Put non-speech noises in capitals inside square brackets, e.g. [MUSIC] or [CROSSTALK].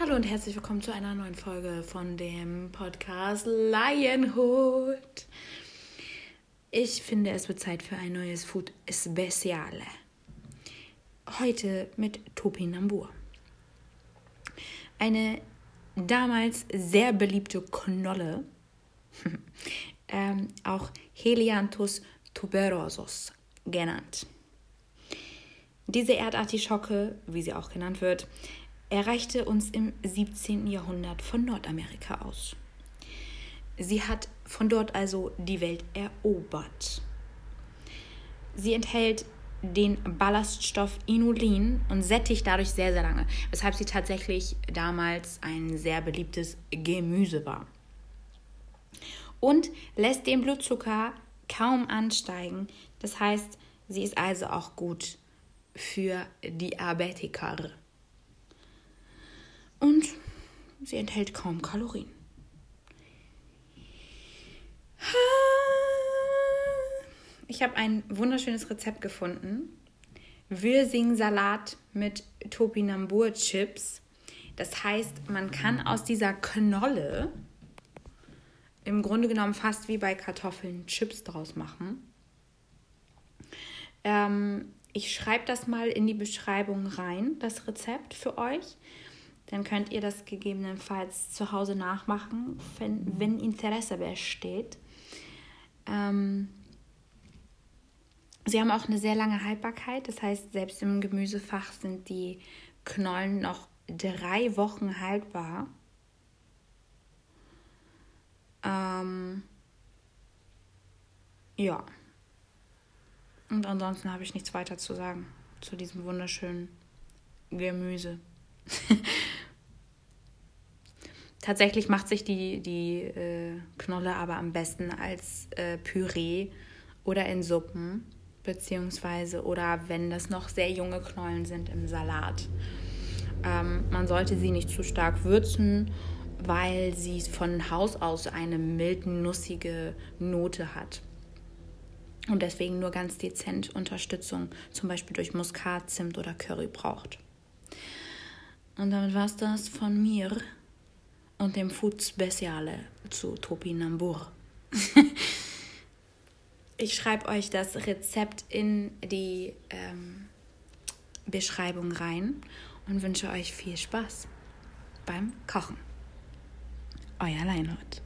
Hallo und herzlich willkommen zu einer neuen Folge von dem Podcast Lionhood. Ich finde, es wird Zeit für ein neues Food Speciale. Heute mit Topinambur. Eine damals sehr beliebte Knolle, [LAUGHS] ähm, auch Helianthus tuberosus genannt. Diese Erdartischocke, wie sie auch genannt wird, erreichte uns im 17. Jahrhundert von Nordamerika aus. Sie hat von dort also die Welt erobert. Sie enthält den Ballaststoff Inulin und sättigt dadurch sehr, sehr lange, weshalb sie tatsächlich damals ein sehr beliebtes Gemüse war. Und lässt den Blutzucker kaum ansteigen. Das heißt, sie ist also auch gut für Diabetiker und sie enthält kaum Kalorien. Ich habe ein wunderschönes Rezept gefunden. Würsing-Salat mit Topinambur-Chips. Das heißt, man kann aus dieser Knolle im Grunde genommen fast wie bei Kartoffeln Chips draus machen. Ähm, ich schreibe das mal in die Beschreibung rein, das Rezept für euch. Dann könnt ihr das gegebenenfalls zu Hause nachmachen, wenn, wenn Interesse besteht. Ähm, sie haben auch eine sehr lange Haltbarkeit. Das heißt, selbst im Gemüsefach sind die Knollen noch drei Wochen haltbar. Ähm, ja. Und ansonsten habe ich nichts weiter zu sagen zu diesem wunderschönen Gemüse. [LAUGHS] Tatsächlich macht sich die, die äh, Knolle aber am besten als äh, Püree oder in Suppen, beziehungsweise oder wenn das noch sehr junge Knollen sind im Salat. Ähm, man sollte sie nicht zu stark würzen, weil sie von Haus aus eine mild nussige Note hat. Und deswegen nur ganz dezent Unterstützung, zum Beispiel durch Muskat, Zimt oder Curry braucht. Und damit war es das von mir und dem Food Speciale zu Topinambur. [LAUGHS] ich schreibe euch das Rezept in die ähm, Beschreibung rein und wünsche euch viel Spaß beim Kochen. Euer Leinhold.